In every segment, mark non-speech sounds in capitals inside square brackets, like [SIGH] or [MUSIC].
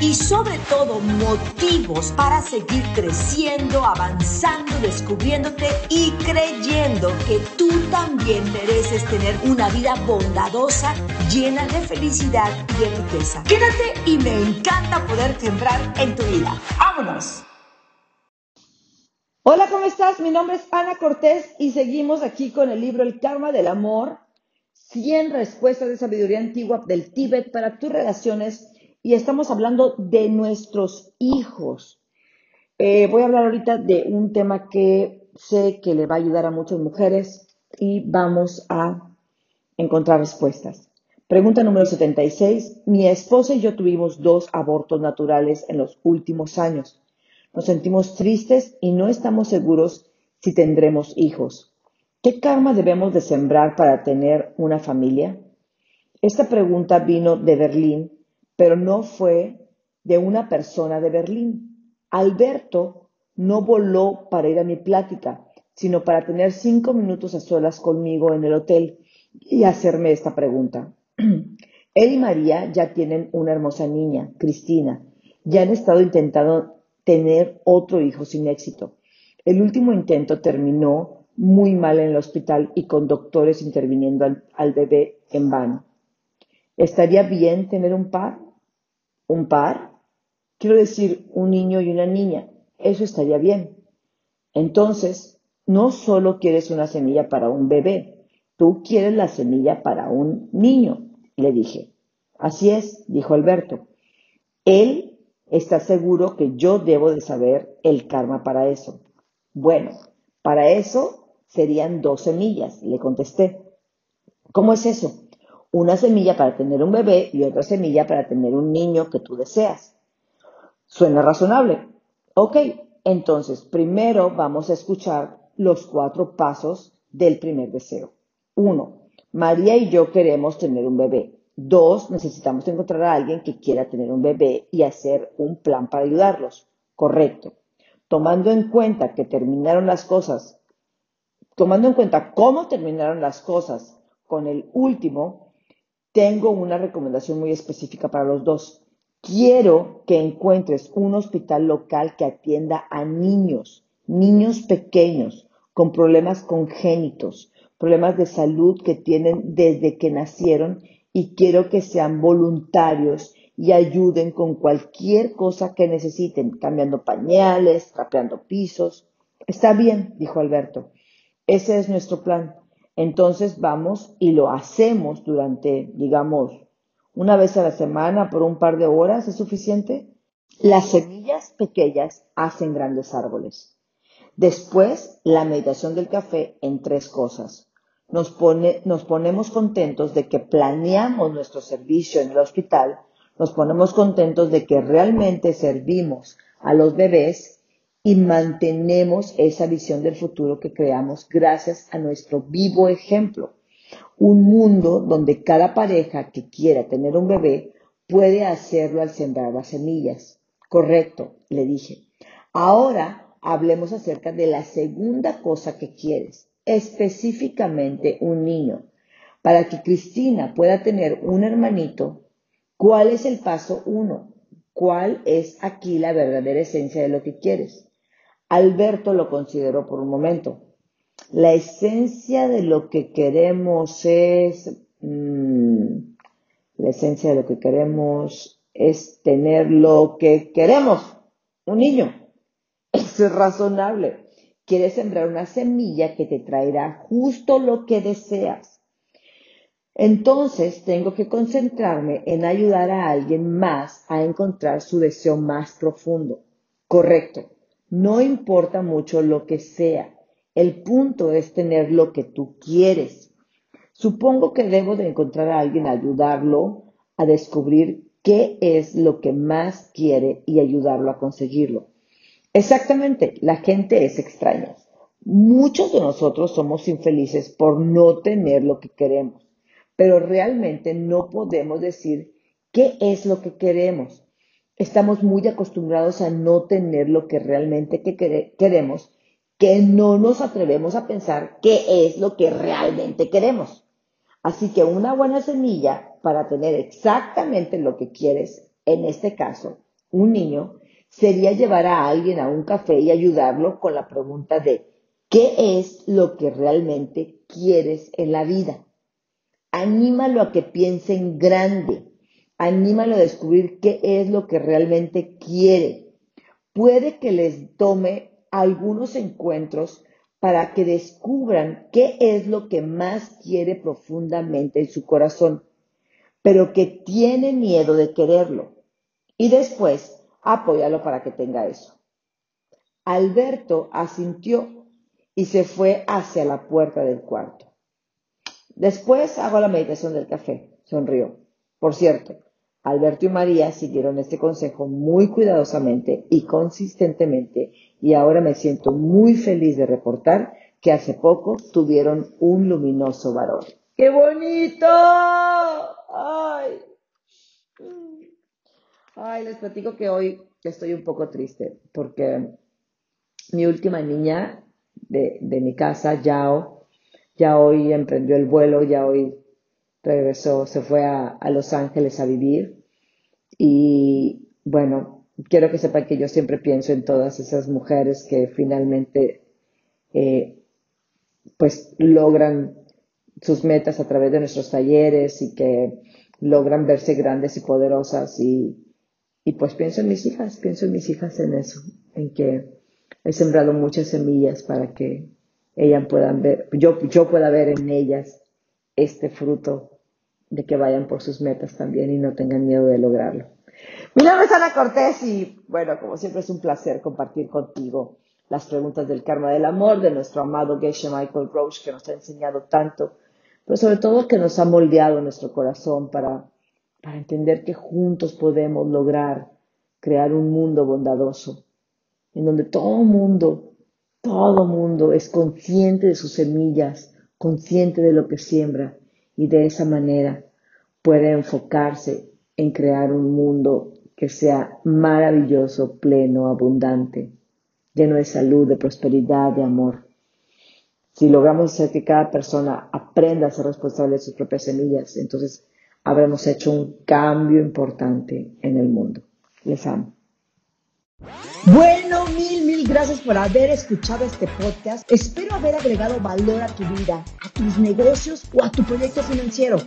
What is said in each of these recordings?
y sobre todo motivos para seguir creciendo, avanzando, descubriéndote y creyendo que tú también mereces tener una vida bondadosa, llena de felicidad y de riqueza. Quédate y me encanta poder sembrar en tu vida. ¡Vámonos! Hola, ¿cómo estás? Mi nombre es Ana Cortés y seguimos aquí con el libro El Karma del Amor. 100 respuestas de sabiduría antigua del Tíbet para tus relaciones y estamos hablando de nuestros hijos. Eh, voy a hablar ahorita de un tema que sé que le va a ayudar a muchas mujeres y vamos a encontrar respuestas. Pregunta número 76. Mi esposa y yo tuvimos dos abortos naturales en los últimos años. Nos sentimos tristes y no estamos seguros si tendremos hijos. ¿Qué karma debemos de sembrar para tener una familia? Esta pregunta vino de Berlín pero no fue de una persona de Berlín. Alberto no voló para ir a mi plática, sino para tener cinco minutos a solas conmigo en el hotel y hacerme esta pregunta. [CLEARS THROAT] Él y María ya tienen una hermosa niña, Cristina. Ya han estado intentando tener otro hijo sin éxito. El último intento terminó muy mal en el hospital y con doctores interviniendo al, al bebé en vano. ¿Estaría bien tener un par? Un par, quiero decir un niño y una niña, eso estaría bien. Entonces, no solo quieres una semilla para un bebé, tú quieres la semilla para un niño, le dije. Así es, dijo Alberto. Él está seguro que yo debo de saber el karma para eso. Bueno, para eso serían dos semillas, le contesté. ¿Cómo es eso? Una semilla para tener un bebé y otra semilla para tener un niño que tú deseas. Suena razonable. Ok, entonces primero vamos a escuchar los cuatro pasos del primer deseo. Uno, María y yo queremos tener un bebé. Dos, necesitamos encontrar a alguien que quiera tener un bebé y hacer un plan para ayudarlos. Correcto. Tomando en cuenta que terminaron las cosas, tomando en cuenta cómo terminaron las cosas con el último, tengo una recomendación muy específica para los dos. Quiero que encuentres un hospital local que atienda a niños, niños pequeños con problemas congénitos, problemas de salud que tienen desde que nacieron y quiero que sean voluntarios y ayuden con cualquier cosa que necesiten, cambiando pañales, trapeando pisos. Está bien, dijo Alberto. Ese es nuestro plan. Entonces vamos y lo hacemos durante, digamos, una vez a la semana por un par de horas, ¿es suficiente? Las semillas pequeñas hacen grandes árboles. Después, la meditación del café en tres cosas. Nos, pone, nos ponemos contentos de que planeamos nuestro servicio en el hospital, nos ponemos contentos de que realmente servimos a los bebés y mantenemos esa visión del futuro que creamos gracias a nuestro vivo ejemplo. Un mundo donde cada pareja que quiera tener un bebé puede hacerlo al sembrar las semillas. Correcto, le dije. Ahora hablemos acerca de la segunda cosa que quieres, específicamente un niño. Para que Cristina pueda tener un hermanito, ¿cuál es el paso uno? ¿Cuál es aquí la verdadera esencia de lo que quieres? Alberto lo consideró por un momento. La esencia de lo que queremos es, mm, la esencia de lo que queremos es tener lo que queremos, un niño. Eso es razonable. Quieres sembrar una semilla que te traerá justo lo que deseas. Entonces tengo que concentrarme en ayudar a alguien más a encontrar su deseo más profundo. Correcto. No importa mucho lo que sea. El punto es tener lo que tú quieres. Supongo que debo de encontrar a alguien a ayudarlo a descubrir qué es lo que más quiere y ayudarlo a conseguirlo. Exactamente, la gente es extraña. Muchos de nosotros somos infelices por no tener lo que queremos, pero realmente no podemos decir qué es lo que queremos. Estamos muy acostumbrados a no tener lo que realmente queremos, que no nos atrevemos a pensar qué es lo que realmente queremos. Así que una buena semilla para tener exactamente lo que quieres, en este caso, un niño, sería llevar a alguien a un café y ayudarlo con la pregunta de ¿qué es lo que realmente quieres en la vida? Anímalo a que piense en grande, anímalo a descubrir qué es lo que realmente quiere. Puede que les tome algunos encuentros para que descubran qué es lo que más quiere profundamente en su corazón, pero que tiene miedo de quererlo. Y después apóyalo para que tenga eso. Alberto asintió y se fue hacia la puerta del cuarto. Después hago la meditación del café, sonrió. Por cierto, Alberto y María siguieron este consejo muy cuidadosamente y consistentemente y ahora me siento muy feliz de reportar que hace poco tuvieron un luminoso varón. ¡Qué bonito! ¡Ay! Ay, les platico que hoy estoy un poco triste porque mi última niña de, mi casa, Yao, ya hoy emprendió el vuelo, ya hoy regresó, se fue a, a Los Ángeles a vivir. Y bueno, quiero que sepan que yo siempre pienso en todas esas mujeres que finalmente eh, pues logran sus metas a través de nuestros talleres y que logran verse grandes y poderosas. Y, y pues pienso en mis hijas, pienso en mis hijas en eso, en que he sembrado muchas semillas para que ellas puedan ver, yo, yo pueda ver en ellas este fruto de que vayan por sus metas también y no tengan miedo de lograrlo. Mi nombre es Ana Cortés y bueno, como siempre es un placer compartir contigo las preguntas del karma del amor de nuestro amado Geshe Michael Roche que nos ha enseñado tanto, pero sobre todo que nos ha moldeado nuestro corazón para, para entender que juntos podemos lograr crear un mundo bondadoso, en donde todo mundo, todo mundo es consciente de sus semillas, consciente de lo que siembra y de esa manera puede enfocarse en crear un mundo que sea maravilloso, pleno, abundante, lleno de salud, de prosperidad, de amor. Si logramos hacer que cada persona aprenda a ser responsable de sus propias semillas, entonces habremos hecho un cambio importante en el mundo. Les amo. Bueno, mil, mil gracias por haber escuchado este podcast. Espero haber agregado valor a tu vida, a tus negocios o a tu proyecto financiero.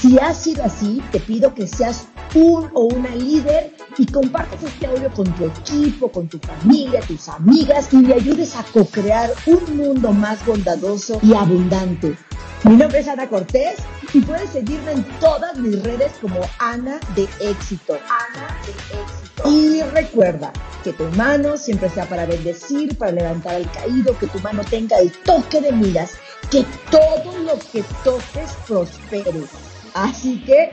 Si ha sido así, te pido que seas un o una líder y compartas este audio con tu equipo, con tu familia, tus amigas y le ayudes a co-crear un mundo más bondadoso y abundante. Mi nombre es Ana Cortés y puedes seguirme en todas mis redes como Ana de Éxito. Ana de Éxito. Y recuerda que tu mano siempre sea para bendecir, para levantar al caído, que tu mano tenga el toque de miras, que todo lo que toques prospere. Así que